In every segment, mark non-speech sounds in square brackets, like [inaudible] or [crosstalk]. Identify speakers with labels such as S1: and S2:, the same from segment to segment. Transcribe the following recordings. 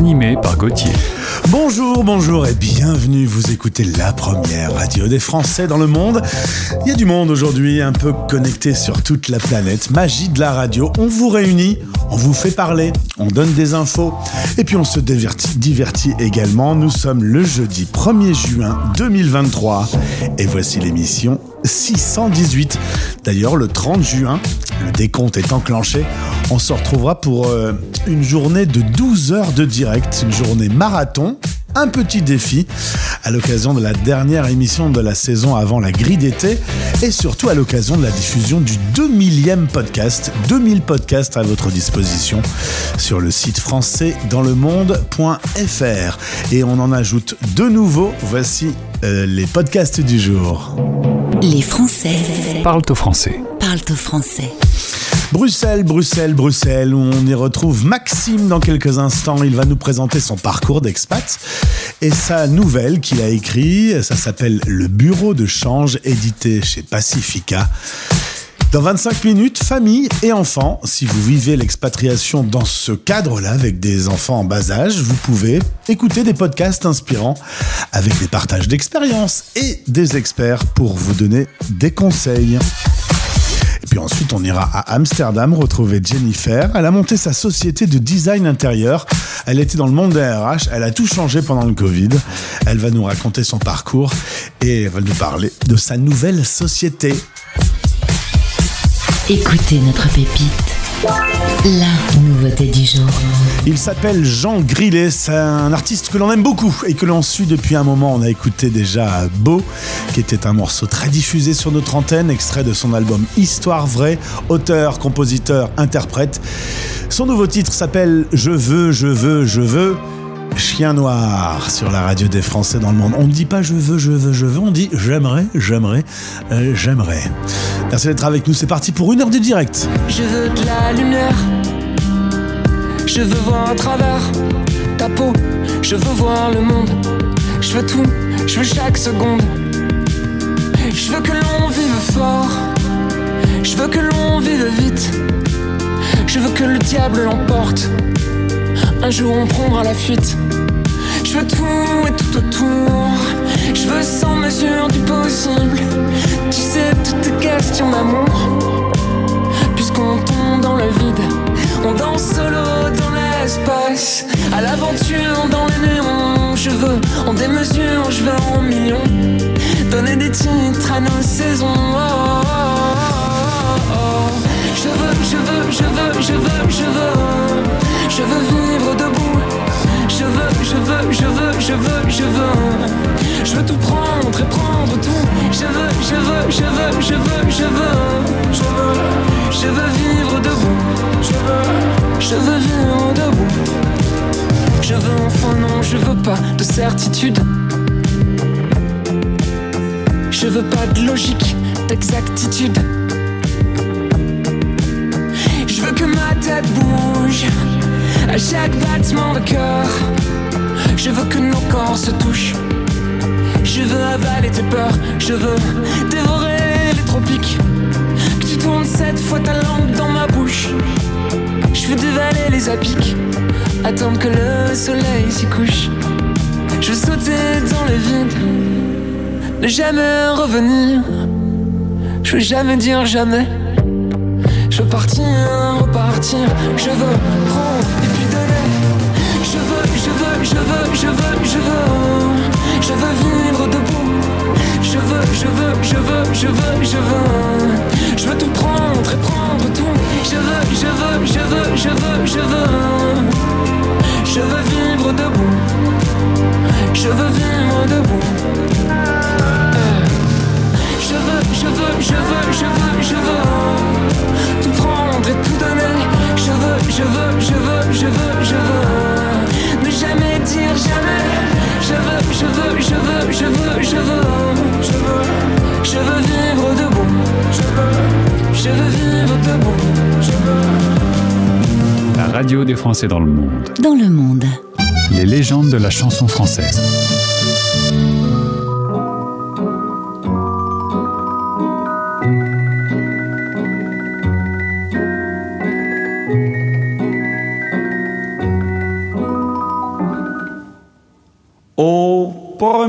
S1: Animé par Gauthier.
S2: Bonjour, bonjour et bienvenue. Vous écoutez la première radio des Français dans le monde. Il y a du monde aujourd'hui, un peu connecté sur toute la planète. Magie de la radio. On vous réunit, on vous fait parler, on donne des infos et puis on se divertit, divertit également. Nous sommes le jeudi 1er juin 2023 et voici l'émission 618. D'ailleurs, le 30 juin, le décompte est enclenché. On se retrouvera pour euh, une journée de 12 heures de direct, une journée marathon. Un petit défi à l'occasion de la dernière émission de la saison avant la grille d'été et surtout à l'occasion de la diffusion du 2000e podcast. 2000 podcasts à votre disposition sur le site français dans le monde.fr. Et on en ajoute de nouveaux. Voici euh, les podcasts du jour.
S3: Les Français
S1: Parle au français.
S3: parlent au français.
S2: Bruxelles, Bruxelles, Bruxelles, où on y retrouve Maxime dans quelques instants. Il va nous présenter son parcours d'expat et sa nouvelle qu'il a écrit. Ça s'appelle Le Bureau de change, édité chez Pacifica. Dans 25 minutes, famille et enfants. Si vous vivez l'expatriation dans ce cadre-là, avec des enfants en bas âge, vous pouvez écouter des podcasts inspirants avec des partages d'expériences et des experts pour vous donner des conseils. Et puis ensuite, on ira à Amsterdam retrouver Jennifer. Elle a monté sa société de design intérieur. Elle était dans le monde des RH. Elle a tout changé pendant le Covid. Elle va nous raconter son parcours et va nous parler de sa nouvelle société.
S3: Écoutez notre pépite. La nouveauté du jour.
S2: Il s'appelle Jean Grillet, c'est un artiste que l'on aime beaucoup et que l'on suit depuis un moment. On a écouté déjà Beau, qui était un morceau très diffusé sur notre antenne, extrait de son album Histoire vraie, auteur, compositeur, interprète. Son nouveau titre s'appelle Je veux, je veux, je veux. Chien noir sur la radio des Français dans le monde. On ne dit pas je veux, je veux, je veux, on dit j'aimerais, j'aimerais, euh, j'aimerais. Merci d'être avec nous, c'est parti pour une heure de direct.
S4: Je veux de la lumière. Je veux voir à travers ta peau. Je veux voir le monde. Je veux tout. Je veux chaque seconde. Je veux que l'on vive fort. Je veux que l'on vive vite. Je veux que le diable l'emporte. Un jour on prendra la fuite. Je veux tout et tout autour. Je veux sans mesure du possible. Tu sais, toutes tes questions d'amour. Puisqu'on tombe dans le vide, on danse solo dans l'espace. À l'aventure dans les néons. Je veux en démesure, je veux en millions. Donner des titres à nos saisons. Je veux, je veux, je veux. Tout prendre et prendre tout. Je veux, je veux, je veux, je veux, je veux. Je veux, je veux vivre debout. Je veux, je veux vivre debout. Je veux enfin non, je veux pas de certitude. Je veux pas de logique, d'exactitude. Je veux que ma tête bouge à chaque battement de cœur. Je veux que nos corps se touchent. Je veux avaler tes peurs. Je veux dévorer les tropiques. Que tu tournes cette fois ta langue dans ma bouche. Je veux dévaler les apics. Attendre que le soleil s'y couche. Je veux sauter dans le vide. Ne jamais revenir. Je veux jamais dire jamais. Je veux partir, repartir. Je veux prendre je veux, je veux, je veux, je veux. Vivre debout. Je veux, je veux, je veux, je veux, je veux. Je veux tout prendre et prendre tout. Je veux, je veux, je veux, je veux, je veux. Je veux vivre debout. Je veux vivre debout. Je veux, je veux, je veux, je veux, je veux Tout prendre et tout donner Je veux, je veux, je veux, je veux, je veux Je veux, je veux, je veux, je veux, je veux, je veux vivre debout. Je veux, je veux vivre debout. Je veux.
S5: La radio des Français dans le monde.
S3: Dans le monde.
S5: Les légendes de la chanson française.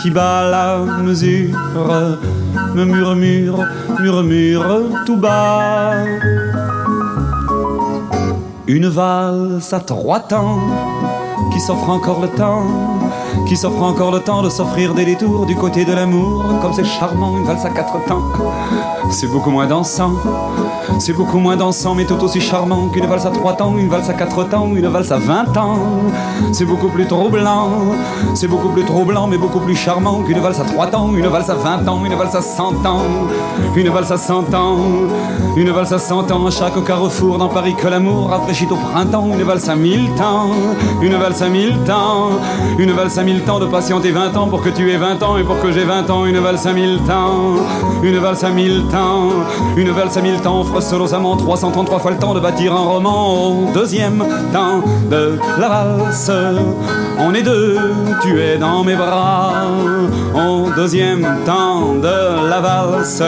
S6: qui bat la mesure me murmure, murmure tout bas. Une valse à trois temps qui s'offre encore le temps, qui s'offre encore le temps de s'offrir des détours du côté de l'amour, comme c'est charmant une valse à quatre temps. C'est beaucoup moins dansant, c'est beaucoup moins dansant, mais tout aussi charmant qu'une valse à trois temps, une valse à quatre temps, une valse à vingt ans. C'est beaucoup plus troublant, c'est beaucoup plus troublant, mais beaucoup plus charmant qu'une valse à trois temps, une valse à vingt ans, une valse à cent ans, une valse à cent ans, une valse à cent ans, chaque carrefour dans Paris que l'amour rafraîchit au printemps, une valse à mille temps, une valse à mille temps, une valse à mille temps de patienter vingt ans pour que tu aies vingt ans et pour que j'ai vingt ans, une valse à mille temps, une valse à mille temps, une valse à mille temps offre amants 333 fois le temps de bâtir un roman au deuxième temps de la valse. On est deux, tu es dans mes bras. Au deuxième temps de la valse,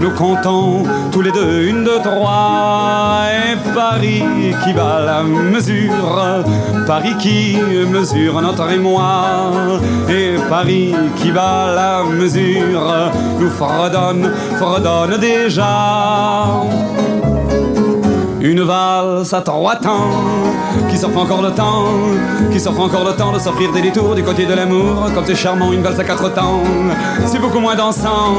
S6: nous comptons tous les deux une, deux, trois. Et Paris qui bat la mesure, Paris qui mesure notre émoi. Et Paris qui bat la mesure, nous fredonne, fredonne déjà. Une valse à trois temps qui s'offre encore le temps, qui s'offre encore le temps de s'offrir des détours du côté de l'amour. Comme c'est charmant, une valse à quatre temps, c'est beaucoup moins dansant,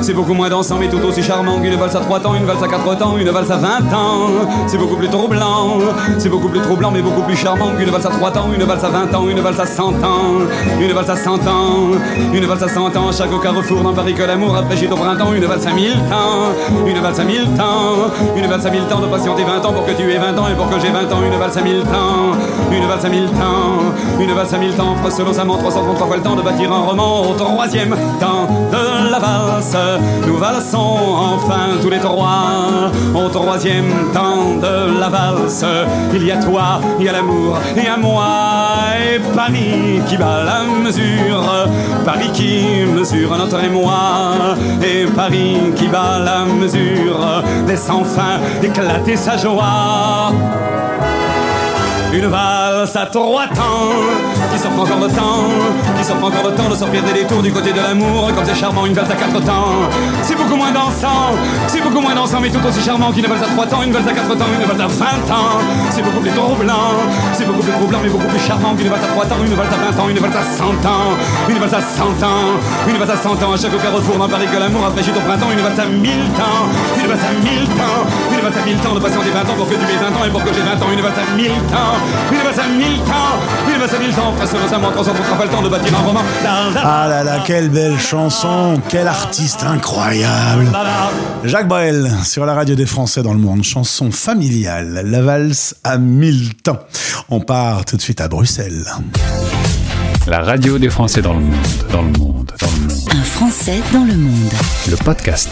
S6: c'est beaucoup moins dansant, mais tout aussi charmant qu'une valse à trois temps, une valse à quatre temps, une valse à vingt ans. C'est beaucoup plus troublant, c'est beaucoup plus troublant, mais beaucoup plus charmant qu'une valse à trois temps, une valse à vingt ans, une valse à cent ans, une valse à cent ans, une valse à cent ans. Chaque au carrefour dans Paris que l'amour rafraîchit au printemps, une valse à mille temps, une valse à mille temps, une valse à mille temps de patienter 20 ans pour que tu aies 20 ans et pour que j'ai 20 ans, une valse à mille temps, une valse à mille temps, une valse à mille temps, sa 333 fois le temps de bâtir un roman au troisième temps de la valse. Nous valsons enfin tous les trois au troisième temps de la valse. Il y a toi, il y a l'amour et à moi et Paris qui bat la mesure, Paris qui mesure notre émoi et Paris qui bat la mesure, laisse enfin éclater sa joie. Une valse à trois temps qui s'offre encore le temps, qui s'offre encore le temps de sortir des détours du côté de l'amour. Comme c'est charmant, une valse à quatre temps, c'est beaucoup moins dansant, c'est beaucoup moins dansant, mais tout aussi charmant qu'une valse à trois temps, une valse à quatre temps, une valse à vingt ans. C'est beaucoup plus troublant, c'est beaucoup plus troublant, mais beaucoup plus charmant qu'une valse à trois temps, une valse à vingt ans, une valse à cent ans, une valse à cent ans, une valse à cent ans. À chaque carrefour dans Paris que l'amour rafraîchit au printemps, une valse à mille temps, une valse à mille temps, une valse à mille temps de patienter 20 ans pour que tu aies 20 ans et pour que j'ai 20 ans, une valse à mille temps, une valse à mille temps, une valse à mille temps, presque récemment 333 fois le temps de bâtir un roman.
S7: Ah là là, quelle belle chanson, quel artiste incroyable. Jacques Brel sur la radio des Français dans le monde, chanson familiale, la valse à mille temps. On part tout de suite à Bruxelles.
S5: La radio des Français dans le monde, dans le monde, dans le monde.
S3: Un Français dans le monde.
S5: Le podcast.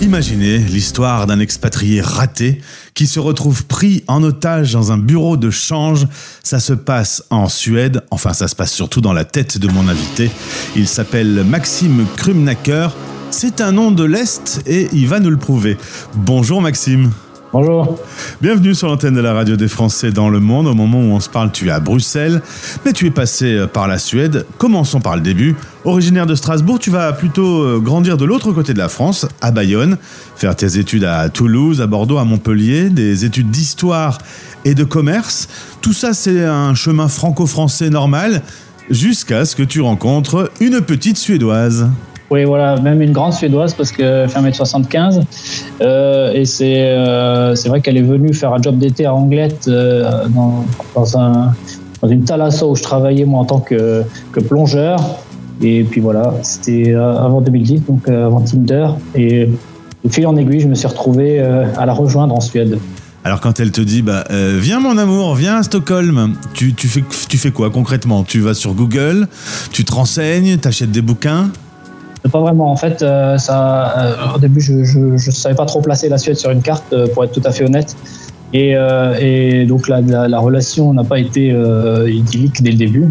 S7: Imaginez l'histoire d'un expatrié raté qui se retrouve pris en otage dans un bureau de change. Ça se passe en Suède, enfin ça se passe surtout dans la tête de mon invité. Il s'appelle Maxime Krumnacker. C'est un nom de l'Est et il va nous le prouver. Bonjour Maxime.
S8: Bonjour.
S7: Bienvenue sur l'antenne de la radio des Français dans le monde. Au moment où on se parle, tu es à Bruxelles, mais tu es passé par la Suède. Commençons par le début. Originaire de Strasbourg, tu vas plutôt euh, grandir de l'autre côté de la France, à Bayonne, faire tes études à Toulouse, à Bordeaux, à Montpellier, des études d'histoire et de commerce. Tout ça, c'est un chemin franco-français normal, jusqu'à ce que tu rencontres une petite Suédoise.
S8: Oui, voilà, même une grande suédoise parce que fait 1m75. Euh, et c'est euh, vrai qu'elle est venue faire un job d'été à Anglette euh, dans, dans, un, dans une thalasso où je travaillais moi en tant que, plongeur. Et puis voilà, c'était euh, avant 2010, donc euh, avant Tinder. Et de fil en aiguille, je me suis retrouvé à la rejoindre en Suède.
S7: Alors quand elle te dit bah viens mon amour, viens à Stockholm, tu, tu, fais, tu fais quoi concrètement? Tu vas sur Google, tu te renseignes, t'achètes des bouquins?
S8: Pas vraiment. En fait, euh, ça, euh, au début, je ne savais pas trop placer la Suède sur une carte, euh, pour être tout à fait honnête. Et, et donc la, la, la relation n'a pas été idyllique dès le début.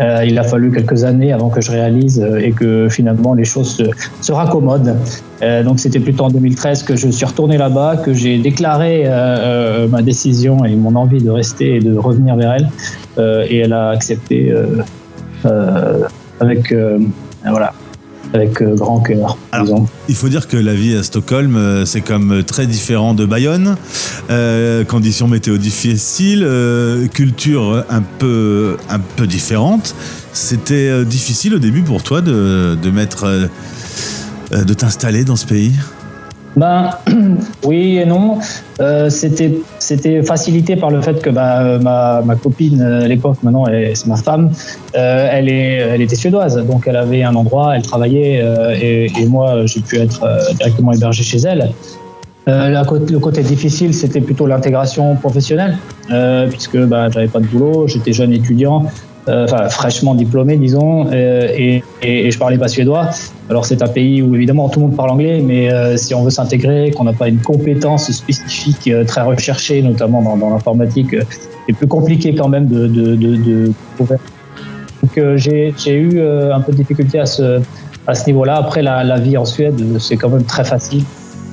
S8: Euh, il a fallu quelques années avant que je réalise euh, et que finalement les choses se, se raccommodent. Euh, donc c'était plutôt en 2013 que je suis retourné là-bas, que j'ai déclaré ma décision et mon envie de rester et de revenir vers elle. Et elle a accepté avec voilà avec euh, grand cœur,
S7: Alors. Il faut dire que la vie à Stockholm, euh, c'est comme euh, très différent de Bayonne. Euh, conditions météo difficiles, euh, culture un peu, un peu différente. C'était difficile au début pour toi de, de mettre, de t'installer dans ce pays?
S8: Ben [clears throat] oui et non. Euh, c'était facilité par le fait que bah, euh, ma, ma copine euh, à l'époque maintenant c'est ma femme. elle est elle était suédoise donc elle avait un endroit, elle travaillait et, moi j'ai pu être directement hébergé chez elle. Le côté difficile, c'était plutôt l'intégration professionnelle, puisque bah, j'avais pas de boulot, j'étais jeune étudiant, enfin fraîchement diplômé, disons, euh, et, et, et je parlais pas suédois. Alors c'est un pays où évidemment tout le monde parle anglais, mais euh, si on veut s'intégrer, qu'on n'a pas une compétence spécifique euh, très recherchée, notamment dans, l'informatique, euh, c'est plus compliqué quand même de, de. Donc euh, j'ai eu euh, un peu de difficulté à ce, niveau-là. Après la, vie en Suède, euh, c'est quand même très facile.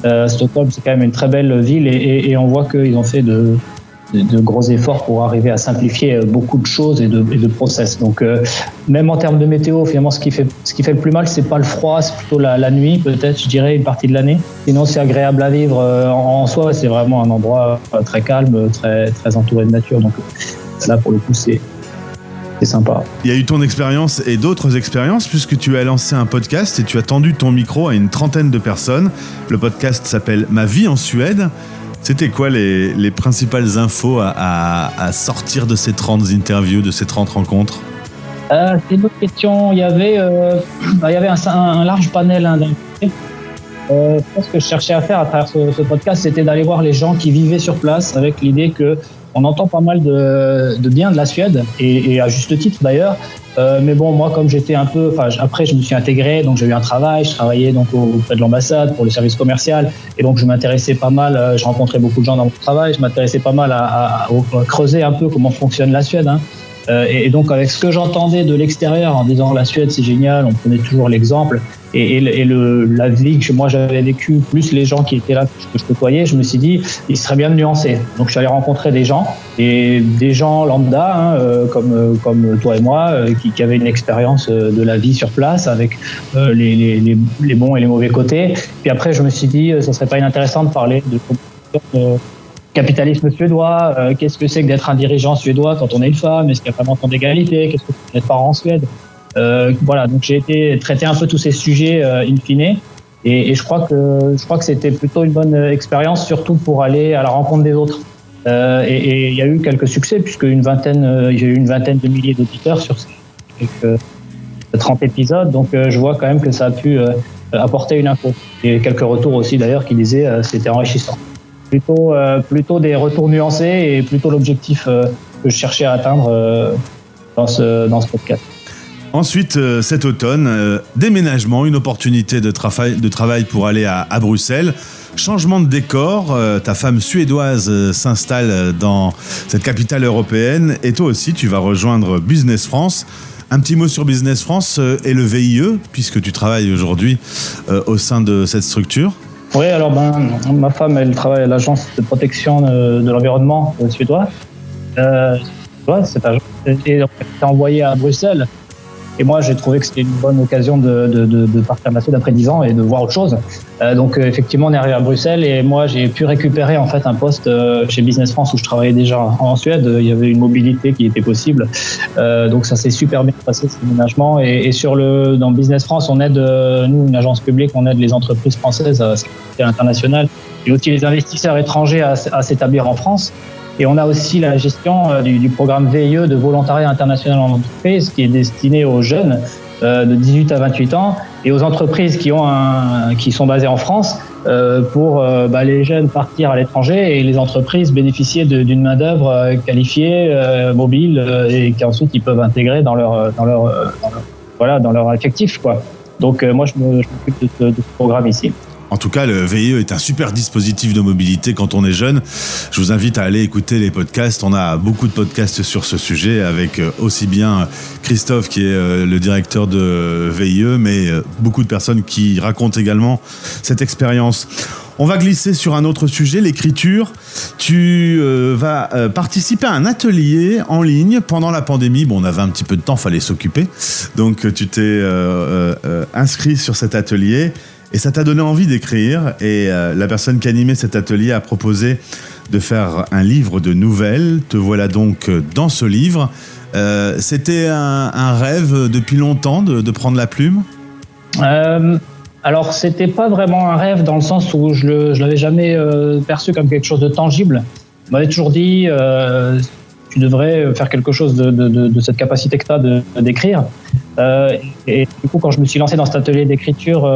S8: Euh, Stockholm, c'est quand même une très belle ville et on voit qu'ils ont fait de, de, gros efforts pour arriver à simplifier euh, beaucoup de choses et de, process. Donc, euh, même en termes de météo, finalement, ce qui fait, ce qui fait le plus mal, c'est pas le froid, c'est plutôt la, nuit, peut-être, je dirais, une partie de l'année. Sinon, c'est agréable à vivre euh, en, en soi. C'est vraiment un endroit très calme, très, très entouré de nature. Donc, là, pour le coup, c'est c'est sympa.
S7: Il y a eu ton expérience et d'autres expériences puisque tu as lancé un podcast et tu as tendu ton micro à une trentaine de personnes. Le podcast s'appelle Ma vie en Suède. C'était quoi les, les principales infos à, à- sortir de ces 30 interviews, de ces 30 rencontres?
S8: Euh, c'est une autre question. Il y avait, euh, [clears throat] il y avait un, large panel hein. Euh, je que je cherchais à faire à travers ce, podcast, c'était d'aller voir les gens qui vivaient sur place avec l'idée que on entend pas mal de, de bien de la Suède et à juste titre d'ailleurs. Euh, mais bon, moi, comme j'étais un peu, après, je me suis intégré, donc j'ai eu un travail, je travaillais donc au- auprès de l'ambassade pour le service commercial, et donc je m'intéressais pas mal. euh, je rencontrais beaucoup de gens dans mon travail, je m'intéressais pas mal à creuser un peu comment fonctionne la Suède. Hein. Euh, et, donc avec ce que j'entendais de l'extérieur en disant la Suède c'est génial, on prenait toujours l'exemple et, et, le- la vie que moi j'avais vécue, plus les gens qui étaient là que je, côtoyais, je me suis dit il serait bien de nuancer. Donc je suis allé rencontrer des gens et des gens lambda hein, euh, comme euh, comme toi et moi qui, avaient une expérience de la vie sur place avec les, les, les, bons et les mauvais côtés. Puis après je me suis dit ça serait pas inintéressant de parler de capitalisme suédois, euh, qu'est-ce que c'est que d'être un dirigeant suédois quand on est une femme, est-ce qu'il y a vraiment tant d'égalité, qu'est-ce que c'est d'être parent en Suède? Euh, voilà, donc j'ai été traiter un peu tous ces sujets euh, in fine, et, je crois que je crois que c'était plutôt une bonne expérience, surtout pour aller à la rencontre des autres. Euh, et il y a eu quelques succès puisque une vingtaine, j'ai eu une vingtaine de milliers d'auditeurs sur ces quelques 30 épisodes, donc je vois quand même que ça a pu apporter une info. Et quelques retours aussi d'ailleurs qui disaient c'était enrichissant plutôt, euh, plutôt des retours nuancés et plutôt l'objectif euh, que je cherchais à atteindre euh, dans, ce, dans ce podcast.
S7: Ensuite, cet automne, déménagement, une opportunité de, travail de travail pour aller à, à Bruxelles. Changement de décor, ta femme suédoise s'installe dans cette capitale européenne et toi aussi tu vas rejoindre Business France. Un petit mot sur Business France et le VIE, puisque tu travailles aujourd'hui au sein de cette structure.
S8: Oui, alors ben, ma femme, elle travaille à l'agence de protection de, de l'environnement euh, suédois. Euh, ouais, cette agence envoyée à Bruxelles Et moi, j'ai trouvé que c'était une bonne occasion de, de, de, de partir de la Suède après 10 ans et de voir autre chose. Euh, donc, euh, effectivement, on est arrivé à Bruxelles et moi, j'ai pu récupérer en fait un poste euh, chez Business France où je travaillais déjà en Suède. Il y avait une mobilité qui était possible. Donc, ça s'est super bien passé, ce déménagement. Et, et, sur le, dans Business France, on aide, nous, une agence publique, on aide les entreprises françaises à l'international et aussi les investisseurs étrangers à s'établir en France. Et on a aussi la gestion euh, du, programme VIE de volontariat international en entreprise qui est destiné aux jeunes euh, de 18 à 28 ans et aux entreprises qui, ont un, qui sont basées en France euh, pour bah, les jeunes partir à l'étranger et les entreprises bénéficier d'une main-d'œuvre qualifiée, mobile et qu'ensuite ils peuvent intégrer dans leur, dans leur, voilà, dans leur effectif. Quoi. Donc moi je m'occupe de, ce programme ici.
S7: En tout cas, le VIE est un super dispositif de mobilité quand on est jeune. Je vous invite à aller écouter les podcasts. On a beaucoup de podcasts sur ce sujet avec euh, aussi bien Christophe qui est euh, le directeur de VIE, mais euh, beaucoup de personnes qui racontent également cette expérience. On va glisser sur un autre sujet, l'écriture. Tu vas participer à un atelier en ligne pendant la pandémie. Bon, on avait un petit peu de temps, fallait s'occuper. Donc tu t'es inscrit sur cet atelier. Et ça t'a donné envie d'écrire. Et euh, la personne qui animait cet atelier a proposé de faire un livre de nouvelles. Te voilà donc dans ce livre. Euh, C'était un, rêve depuis longtemps de, prendre la plume?
S8: Euh, Alors, c'était pas vraiment un rêve dans le sens où je ne l'avais jamais euh, perçu comme quelque chose de tangible. On m'avait toujours dit tu devrais faire quelque chose de, cette capacité que tu as d'écrire. Et, du coup, quand je me suis lancé dans cet atelier d'écriture,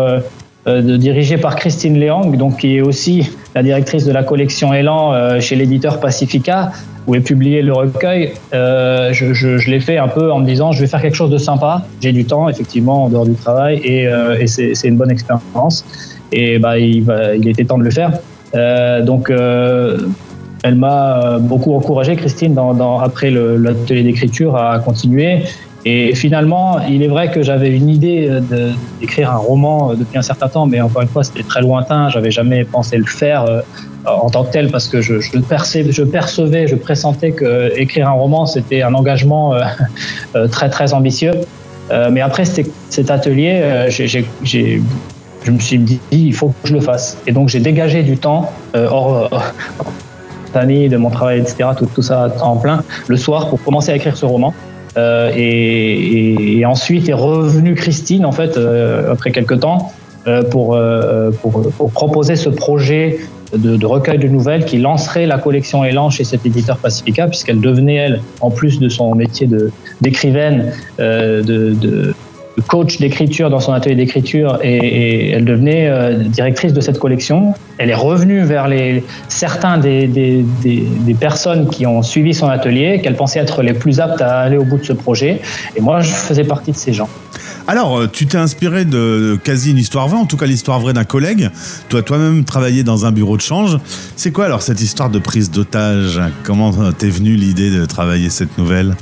S8: de, dirigé par Christine Léang, donc qui est aussi la directrice de la collection Elan euh, chez l'éditeur Pacifica, où est publié le recueil. Euh, je, l'ai fait un peu en me disant, je vais faire quelque chose de sympa. J'ai du temps, effectivement, en dehors du travail, et, euh, c'est une bonne expérience. Et bah, il, était temps de le faire. donc, elle m'a beaucoup encouragé, Christine, après l'atelier d'écriture, à continuer. Et finalement, il est vrai que j'avais une idée d'écrire un roman depuis un certain temps, mais encore une fois, c'était très lointain. J'avais jamais pensé le faire euh, en tant que tel parce que je, percevais, je pressentais que écrire un roman, c'était un engagement euh, [laughs] très très ambitieux. Euh, mais après cet atelier, euh, je me suis dit, il faut que je le fasse. Et donc j'ai dégagé du temps hors, famille, [laughs] de mon travail, etc., tout ça en plein, le soir pour commencer à écrire ce roman. Euh, et, ensuite est revenue Christine en fait euh, après quelques temps euh, pour, pour, proposer ce projet de, recueil de nouvelles qui lancerait la collection Elan chez cet éditeur Pacifica puisqu'elle devenait elle en plus de son métier d'écrivaine de, de coach d'écriture dans son atelier d'écriture et, elle devenait euh, directrice de cette collection. Elle est revenue vers les, certains des, des, personnes qui ont suivi son atelier, qu'elle pensait être les plus aptes à aller au bout de ce projet. Et moi, je faisais partie de ces gens.
S7: Alors, euh, tu t'es inspiré de quasi une histoire vraie, en tout cas l'histoire vraie d'un collègue. Toi, toi-même, travaillé dans un bureau de change. C'est quoi alors cette histoire de prise d'otage? Comment t'es venue l'idée de travailler cette nouvelle?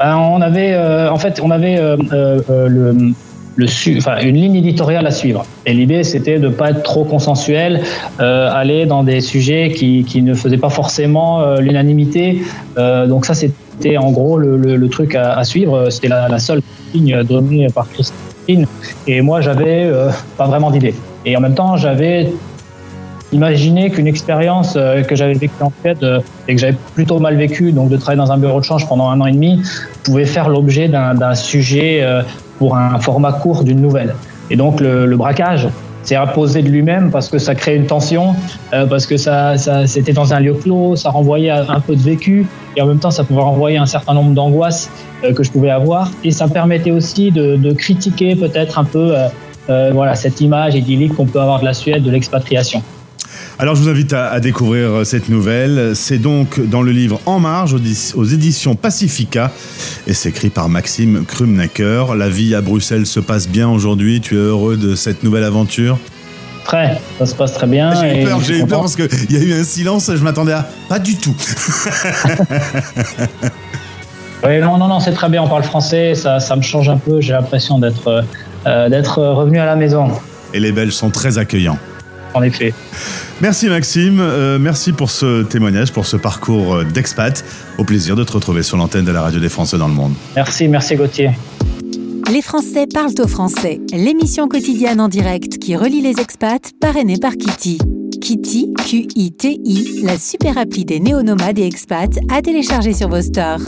S8: On avait, euh, en fait, on avait euh, euh, le, le su une ligne éditoriale à suivre. Et l'idée, c'était de ne pas être trop consensuel, euh, aller dans des sujets qui, qui, ne faisaient pas forcément euh, l'unanimité. Euh, donc ça, c'était en gros le, le, truc à, à suivre. C'était la, la, seule ligne donnée par Christine. Et moi, j'avais pas vraiment d'idée. Et en même temps, j'avais Imaginez qu'une expérience euh, que j'avais vécue en fait euh, et que j'avais plutôt mal vécue, donc de travailler dans un bureau de change pendant un an et demi, pouvait faire l'objet d'un sujet euh, pour un format court d'une nouvelle. Et donc le, braquage s'est imposé de lui-même parce que ça crée une tension, parce que ça, c'était dans un lieu clos, ça renvoyait un peu de vécu et en même temps ça pouvait renvoyer un certain nombre d'angoisses que je pouvais avoir et ça permettait aussi de, critiquer peut-être un peu voilà cette image idyllique qu'on peut avoir de la Suède, de l'expatriation.
S7: Alors je vous invite à, à découvrir cette nouvelle. C'est donc dans le livre En marge aux, éditions Pacifica et c'est écrit par Maxime Krumnacker. La vie à Bruxelles se passe bien aujourd'hui. Tu es heureux de cette nouvelle aventure?
S8: Très, ça se passe très bien.
S7: J'ai eu peur, j'ai eu peur parce qu'il y a eu un silence, je m'attendais à pas du tout. [laughs]
S8: oui, non, non, non, c'est très bien, on parle français, ça, ça me change un peu, j'ai l'impression d'être euh, d'être revenu à la maison.
S7: Et les Belges sont très accueillants.
S8: En effet.
S7: Merci Maxime, euh, merci pour ce témoignage, pour ce parcours d'expat. Au plaisir de te retrouver sur l'antenne de la radio des Français dans le monde.
S8: Merci, merci Gauthier.
S3: Les Français parlent au français, l'émission quotidienne en direct qui relie les expats, parrainée par Kitty. Kitty, Q-I-T-I, la super appli des néonomades et expats à télécharger sur vos stores.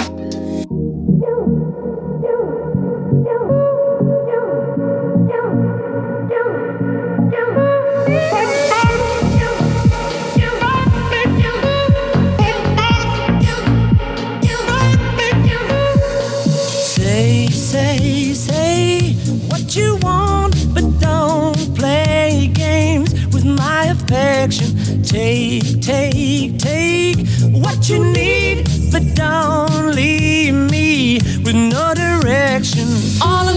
S9: Take, take, take what you need, but don't leave me with no direction. All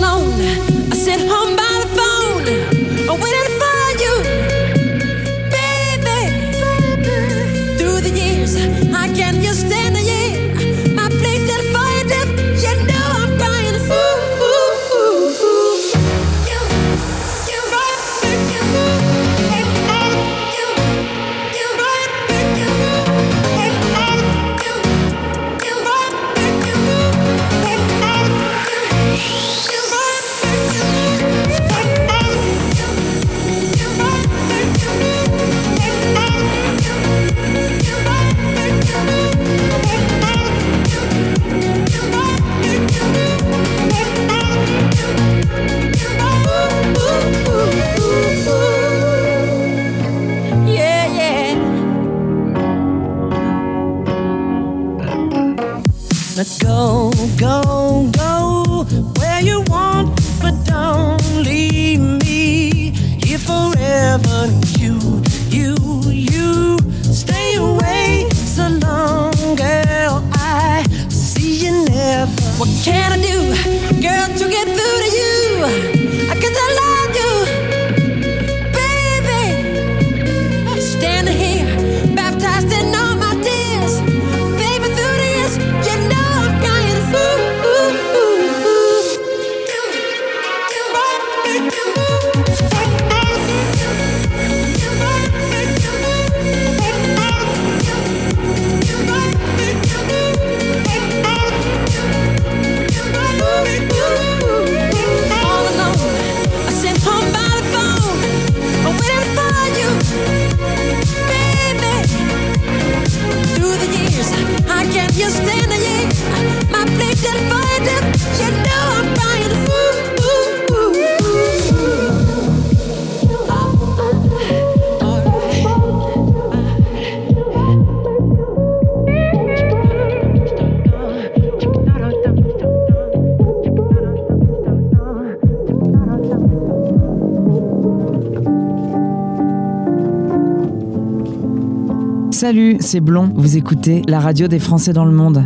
S10: Salut, c'est Blond. Vous écoutez la radio des Français dans le monde.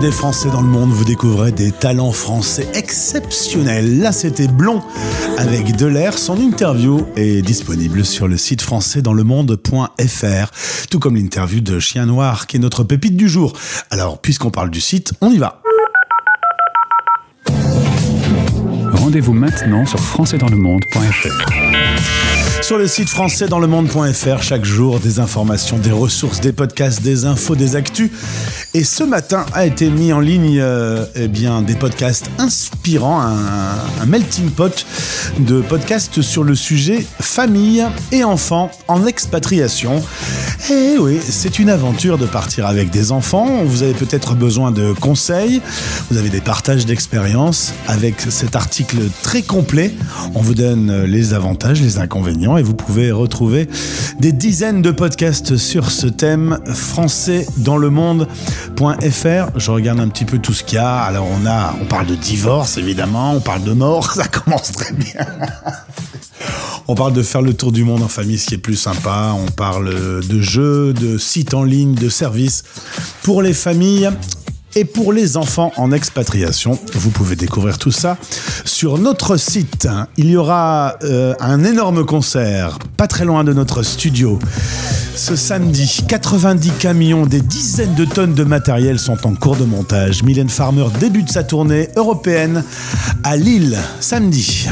S2: Des Français dans le monde, vous découvrez des talents français exceptionnels. Là, c'était Blond avec Delair. Son interview est disponible sur le site françaisdanslemonde.fr, tout comme l'interview de Chien Noir, qui est notre pépite du jour. Alors, puisqu'on parle du site, on y va.
S1: Rendez-vous maintenant sur françaisdanslemonde.fr.
S2: Sur le site françaisdanslemonde.fr, chaque jour, des informations, des ressources, des podcasts, des infos, des actus. Et ce matin a été mis en ligne euh, eh bien, des podcasts inspirants, un, un melting pot de podcasts sur le sujet famille et enfants en expatriation. Et oui, c'est une aventure de partir avec des enfants. Vous avez peut-être besoin de conseils, vous avez des partages d'expériences. Avec cet article très complet, on vous donne les avantages, les inconvénients et vous pouvez retrouver des dizaines de podcasts sur ce thème français dans le monde.fr. Je regarde un petit peu tout ce qu'il y a. Alors on a, on parle de divorce évidemment, on parle de mort, [laughs] ça commence très bien. On parle de faire le tour du monde en famille, ce qui est plus sympa. On parle de jeux, de sites en ligne, de services pour les familles. Et pour les enfants en expatriation, vous pouvez découvrir tout ça sur notre site. Il y aura euh, un énorme concert, pas très loin de notre studio. Ce samedi, 90 camions, des dizaines de tonnes de matériel sont en cours de montage. Mylène Farmer débute sa tournée européenne à Lille, samedi.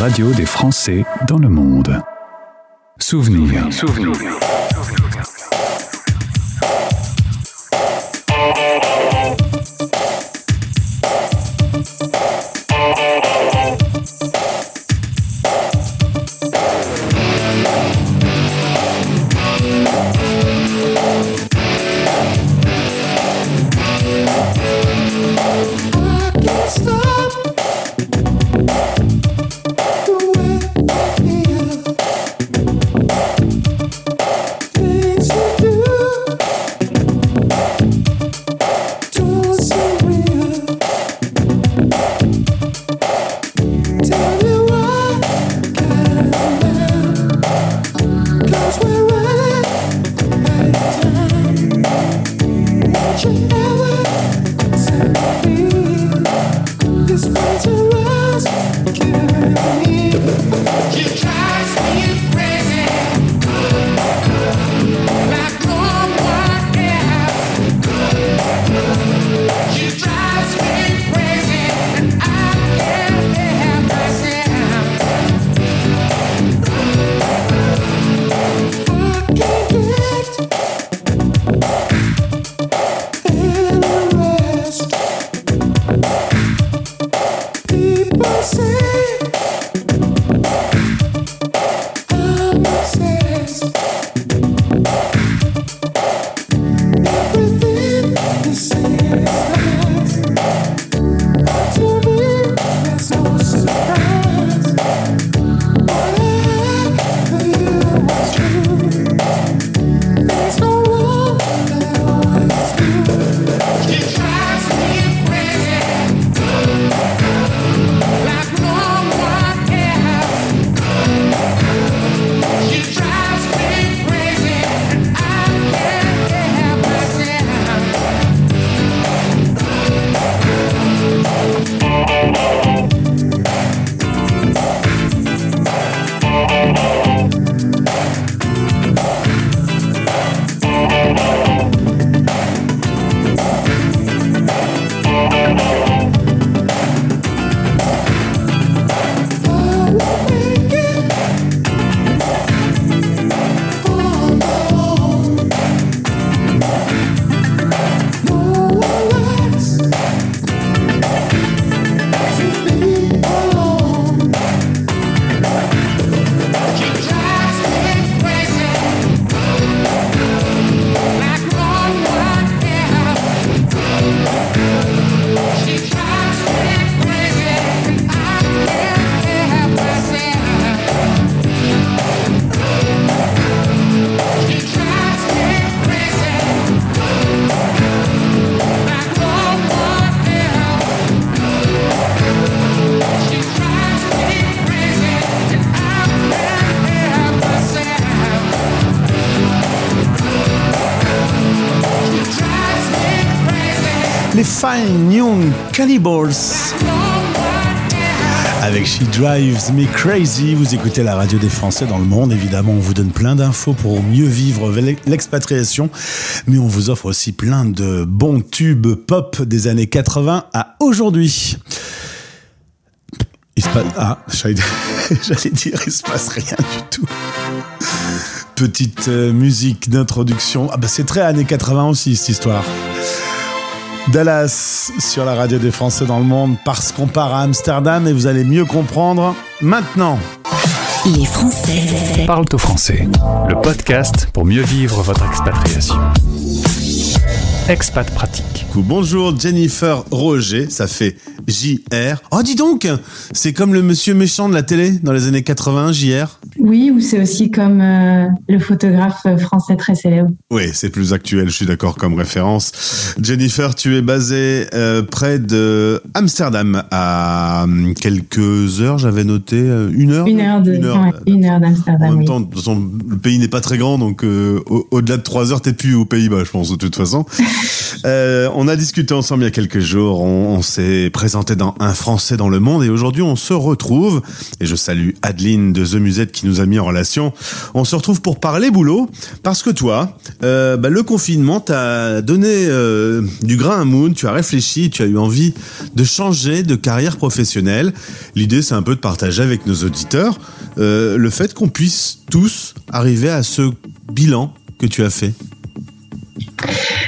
S5: Radio des Français dans le monde. Souvenir. Souvenir.
S7: Fine Young Cannibals. Avec She Drives Me Crazy, vous écoutez la radio des Français dans le monde. Évidemment, on vous donne plein d'infos pour mieux vivre l'expatriation, mais on vous offre aussi plein de bons tubes pop des années 80 à aujourd'hui. Ah, [laughs] j'allais dire, il se passe rien du tout. Petite euh, musique d'introduction. Ah bah c'est très années 80 aussi cette histoire. Dallas sur la radio des Français dans le monde parce qu'on part à Amsterdam et vous allez mieux comprendre maintenant.
S3: Les Français
S5: parlent au français. Le podcast pour mieux vivre votre expatriation. Expat pratique.
S7: Bonjour Jennifer Roger, ça fait JR. Oh dis donc, c'est comme le monsieur méchant de la télé dans les années 80, JR.
S11: Oui, ou c'est aussi comme euh, le photographe français très célèbre.
S7: Oui, c'est plus actuel, je suis d'accord comme référence. Jennifer, tu es basée euh, près de Amsterdam à quelques heures, j'avais noté euh, une heure.
S11: Une heure de,
S7: Une heure,
S11: ouais, une heure d'Amsterdam.
S7: En même
S11: oui.
S7: temps, de toute façon, le pays n'est pas très grand, donc euh, au- au-delà de trois heures, t'es plus aux Pays-Bas, je pense, de toute façon. Euh, [laughs] On a discuté ensemble il y a quelques jours, on, s'est présenté dans Un Français dans le monde et aujourd'hui on se retrouve, et je salue Adeline de The Musette qui nous a mis en relation, on se retrouve pour parler boulot, parce que toi, euh, bah, le confinement t'a donné euh, du grain à moudre, tu as réfléchi, tu as eu envie de changer de carrière professionnelle. L'idée c'est un peu de partager avec nos auditeurs euh, le fait qu'on puisse tous arriver à ce bilan que tu as fait.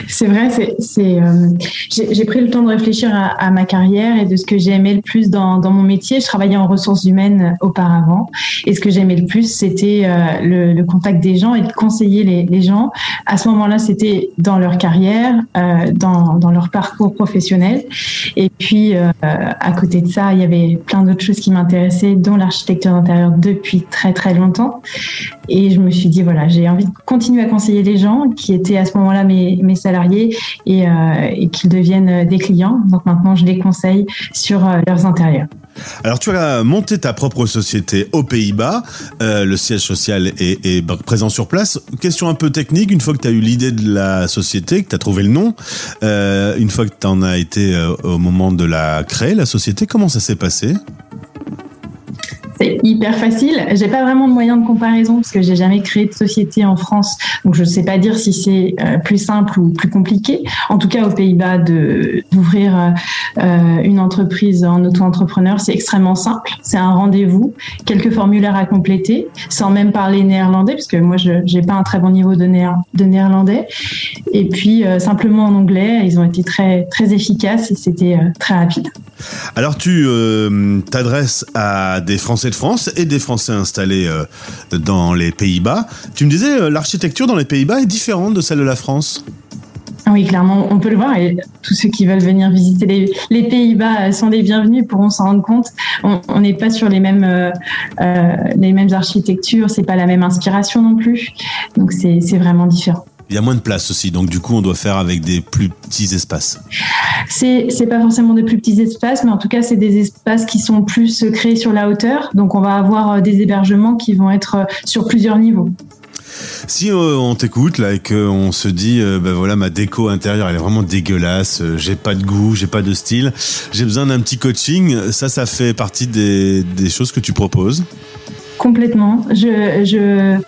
S11: C'est vrai, euh, j'ai, pris le temps de réfléchir à, ma carrière et de ce que j'ai aimé le plus dans, mon métier. Je travaillais en ressources humaines auparavant et ce que j'aimais le plus, c'était euh, le, contact des gens et de conseiller les, gens. À ce moment-là, c'était dans leur carrière, euh, dans, dans, leur parcours professionnel. Et puis, euh, à côté de ça, il y avait plein d'autres choses qui m'intéressaient, dont l'architecture d'intérieur depuis très très longtemps. Et je me suis dit, voilà, j'ai envie de continuer à conseiller les gens qui étaient à ce moment-là mes, salariés et, euh, qu'ils deviennent des clients. Donc maintenant, je les conseille sur euh, leurs intérieurs.
S7: Alors tu as monté ta propre société aux Pays-Bas, euh, le siège social est, présent sur place. Question un peu technique, une fois que tu as eu l'idée de la société, que tu as trouvé le nom, euh, une fois que tu en as été euh, au moment de la créer, la société, comment ça s'est passé?
S11: C'est hyper facile. J'ai pas vraiment de moyen de comparaison parce que j'ai jamais créé de société en France, donc je sais pas dire si c'est euh, plus simple ou plus compliqué. En tout cas, aux Pays-Bas, d'ouvrir euh, une entreprise en auto-entrepreneur, c'est extrêmement simple. C'est un rendez-vous, quelques formulaires à compléter, sans même parler néerlandais, parce que moi, je j'ai pas un très bon niveau de, néer, de néerlandais. Et puis euh, simplement en anglais, ils ont été très efficaces et c'était très rapide.
S7: Alors tu euh, t'adresses à des Français de France et des Français installés euh, dans les Pays-Bas. Tu me disais, euh, l'architecture dans les Pays-Bas est différente de celle de la France
S11: oui, clairement, on peut le voir et tous ceux qui veulent venir visiter les, Pays-Bas sont les bienvenus, pourront s'en rendre compte. On n'est pas sur les mêmes, euh, les mêmes architectures, c'est pas la même inspiration non plus, donc c'est vraiment différent.
S7: Il y a moins de place aussi, donc du coup, on doit faire avec des plus petits espaces.
S11: C'est c'est pas forcément des plus petits espaces, mais en tout cas, c'est des espaces qui sont plus créés sur la hauteur. Donc, on va avoir des hébergements qui vont être sur plusieurs niveaux.
S7: Si euh, on t'écoute là et qu'on se dit, euh, ben voilà, ma déco intérieure elle est vraiment dégueulasse, euh, j'ai pas de goût, j'ai pas de style, j'ai besoin d'un petit coaching, ça, ça fait partie des, des choses que tu proposes
S11: Complètement. Je,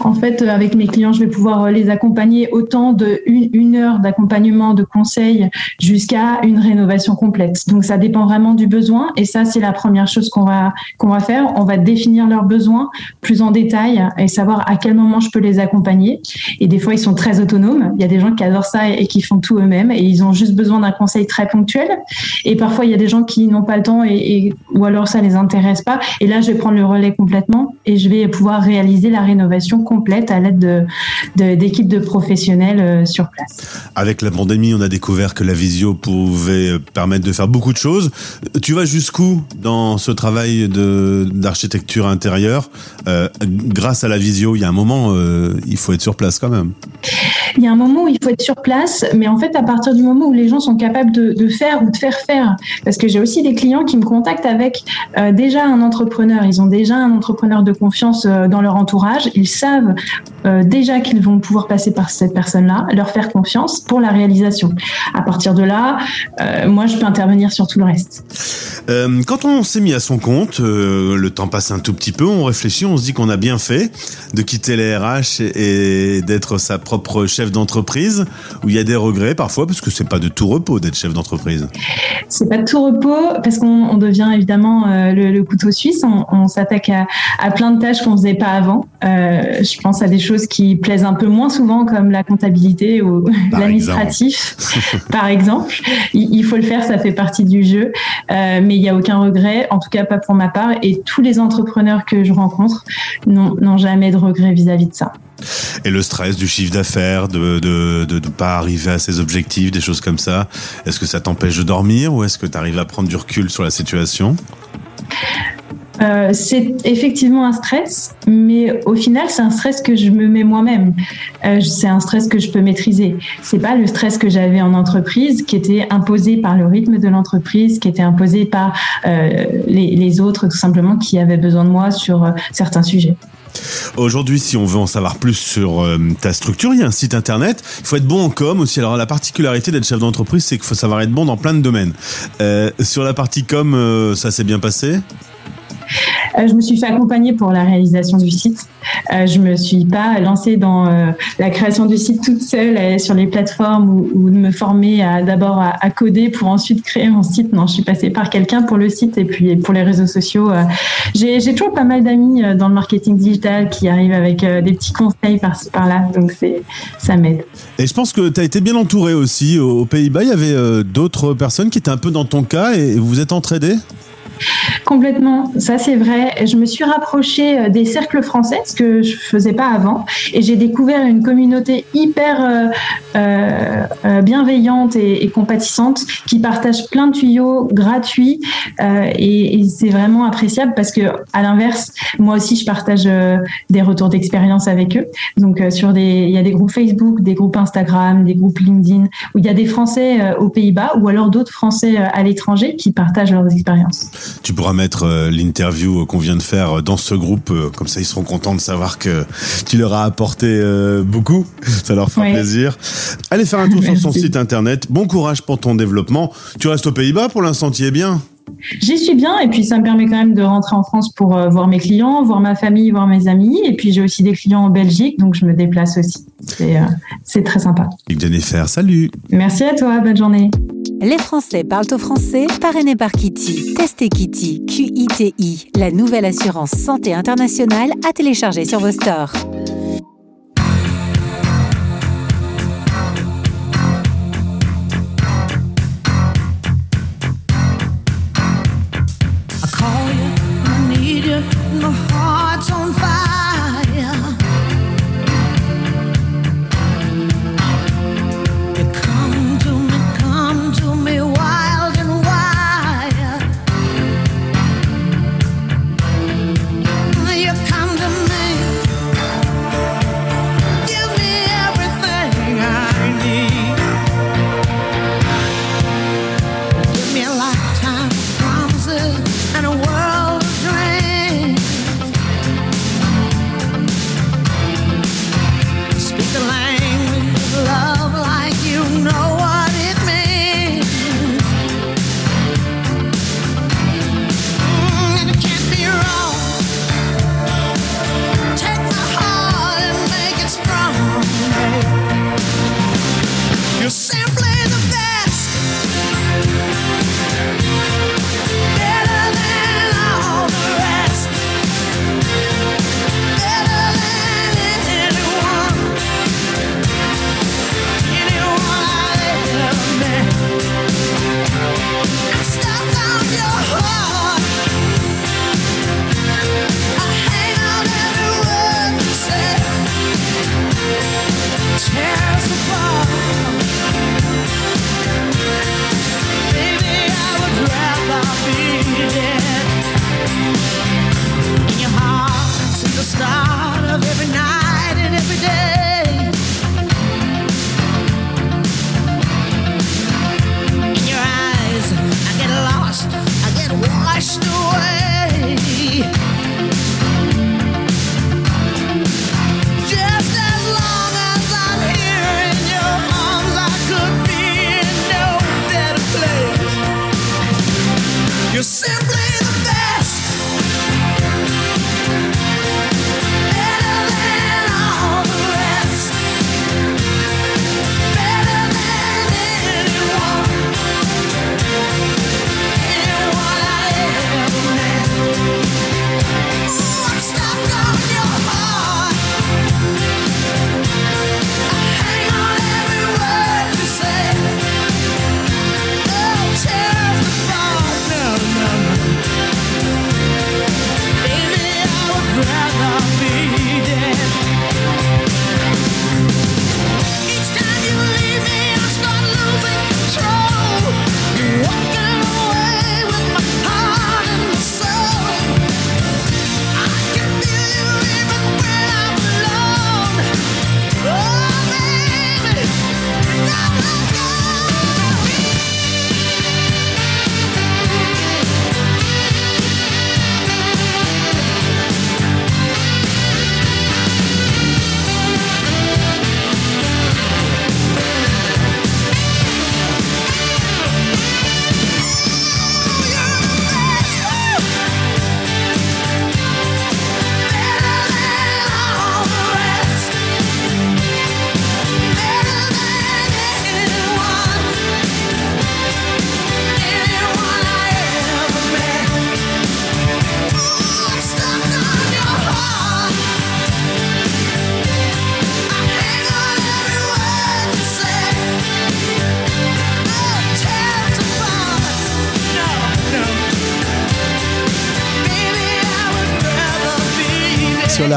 S11: en fait, avec mes clients, je vais pouvoir les accompagner autant de une, une heure d'accompagnement, de conseil, jusqu'à une rénovation complète. Donc, ça dépend vraiment du besoin. Et ça, c'est la première chose qu'on va qu'on va faire. On va définir leurs besoins plus en détail et savoir à quel moment je peux les accompagner. Et des fois, ils sont très autonomes. Il y a des gens qui adorent ça et, qui font tout eux-mêmes et ils ont juste besoin d'un conseil très ponctuel. Et parfois, il y a des gens qui n'ont pas le temps et, et ou alors ça les intéresse pas. Et là, je vais prendre le relais complètement et je vais pouvoir réaliser la rénovation complète à l'aide de, d'équipes de, de, professionnels euh, sur place.
S7: Avec la pandémie, on a découvert que la visio pouvait permettre de faire beaucoup de choses. Tu vas jusqu'où dans ce travail d'architecture intérieure? Euh, Grâce à la visio, il y a un moment, euh, il faut être sur place quand même.
S11: Il y a un moment où il faut être sur place, mais en fait, à partir du moment où les gens sont capables de, de faire ou de faire faire, parce que j'ai aussi des clients qui me contactent avec euh, déjà un entrepreneur, ils ont déjà un entrepreneur de confiance euh, dans leur entourage, ils savent euh, déjà qu'ils vont pouvoir passer par cette personne-là, leur faire confiance pour la réalisation. À partir de là, euh, moi, je peux intervenir sur tout le reste.
S7: Euh, quand on s'est mis à son compte, euh, le temps passe un tout petit peu, on réfléchit, on se dit qu'on a bien fait de quitter les RH et, et d'être sa propre chef d'entreprise, où il y a des regrets parfois, parce que c'est pas de tout repos d'être chef d'entreprise.
S11: C'est pas de tout repos, parce qu'on devient évidemment euh, le, le, couteau suisse, on, on s'attaque à, à, plein de tâches qu'on faisait pas avant. Euh, je pense à des choses qui plaisent un peu moins souvent, comme la comptabilité ou [laughs] l'administratif, [laughs] par exemple. Il, il, faut le faire, ça fait partie du jeu. Euh, mais il n'y a aucun regret, en tout cas pas pour ma part. Et tous les entrepreneurs que je rencontre n'ont jamais de regret vis-à-vis -vis de ça.
S7: Et le stress du chiffre d'affaires, de ne de, de, de, pas arriver à ses objectifs, des choses comme ça, est-ce que ça t'empêche de dormir ou est-ce que tu arrives à prendre du recul sur la situation?
S11: Euh, c'est effectivement un stress, mais au final, c'est un stress que je me mets moi-même. Euh, c'est un stress que je peux maîtriser. C'est pas le stress que j'avais en entreprise, qui était imposé par le rythme de l'entreprise, qui était imposé par euh, les, autres, tout simplement, qui avaient besoin de moi sur certains sujets.
S7: Aujourd'hui, si on veut en savoir plus sur ta structure, il y a un site internet. Il faut être bon en com aussi. Alors la particularité d'être chef d'entreprise, c'est qu'il faut savoir être bon dans plein de domaines. Sur la partie com, ça s'est bien passé?
S11: Je me suis fait accompagner pour la réalisation du site. Euh, je me suis pas lancée dans euh, la création du site toute seule euh, sur les plateformes ou, de me former d'abord à, coder pour ensuite créer mon site. Non, je suis passée par quelqu'un pour le site et puis pour les réseaux sociaux. euh, J'ai toujours pas mal d'amis euh, dans le marketing digital qui arrivent avec euh, des petits conseils par-ci par-là, donc ça m'aide.
S7: Et je pense que tu as été bien entouré aussi. Aux Pays-Bas, il y avait euh, d'autres personnes qui étaient un peu dans ton cas et vous vous êtes entraidés
S11: Complètement, ça c'est vrai. Je me suis rapprochée euh, des cercles français, ce que je faisais pas avant, et j'ai découvert une communauté hyper euh, euh, bienveillante et, compatissante qui partage plein de tuyaux gratuits, et, et c'est vraiment appréciable parce que à l'inverse, moi aussi je partage des retours d'expérience avec eux. Donc sur des, il y a des groupes Facebook, des groupes Instagram, des groupes LinkedIn où il y a des Français aux Pays-Bas ou alors d'autres Français à l'étranger qui partagent leurs expériences.
S7: Tu pourras mettre euh, l'interview qu'on vient de faire euh, dans ce groupe, euh, comme ça ils seront contents de savoir que tu leur as apporté euh, beaucoup. [laughs] Ça leur fera
S11: Ouais.
S7: plaisir. Allez faire un tour [laughs] sur son site internet. Bon courage pour ton développement. Tu restes aux Pays-Bas pour l'instant, tu es bien?
S11: J'y suis bien et puis ça me permet quand même de rentrer en France pour euh, voir mes clients, voir ma famille, voir mes amis. Et puis j'ai aussi des clients en Belgique, donc je me déplace aussi. C'est euh, très sympa.
S7: Jennifer, salut.
S11: Merci à toi, bonne journée.
S3: Les Français parlent au français, parrainé par Kitty. Testez Kitty, Q-I-T-I, la nouvelle assurance santé internationale à télécharger sur vos stores.
S9: On you
S2: said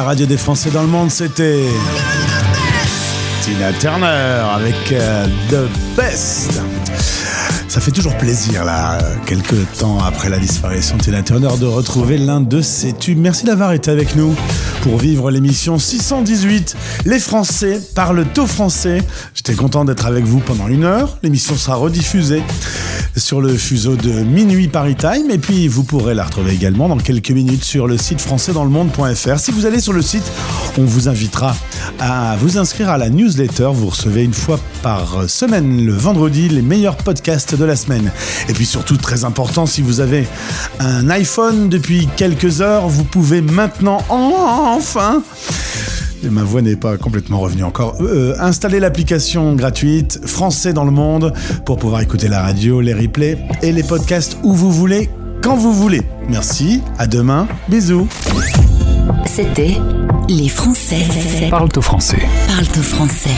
S2: radio des Français dans le monde, c'était Tina Turner avec euh, The Best. Ça fait toujours plaisir, là, quelques temps après la disparition de Tina Turner, de retrouver l'un de ses tubes. Merci d'avoir été avec nous pour vivre l'émission 618. Les Français parlent au français. J'étais content d'être avec vous pendant une heure. L'émission sera rediffusée sur le fuseau de minuit Paris Time. Et puis, vous pourrez la retrouver également dans quelques minutes sur le site françaisdanslemonde.fr. Si vous allez sur le site, on vous invitera à vous inscrire à la newsletter. Vous recevez une fois par semaine, le vendredi, les meilleurs podcasts de la semaine. Et puis surtout, très important, si vous avez un iPhone depuis quelques heures, vous pouvez maintenant enfin et ma voix n'est pas complètement revenue encore. Euh, installer l'application gratuite Français dans le monde pour pouvoir écouter la radio, les replays et les podcasts où vous voulez, quand vous voulez. Merci, à demain, bisous.
S12: C'était Les Français.
S1: Parle au français.
S12: Parle au français.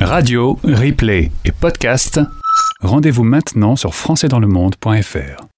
S1: Radio, replay et podcast. Rendez-vous maintenant sur françaisdanslemonde.fr.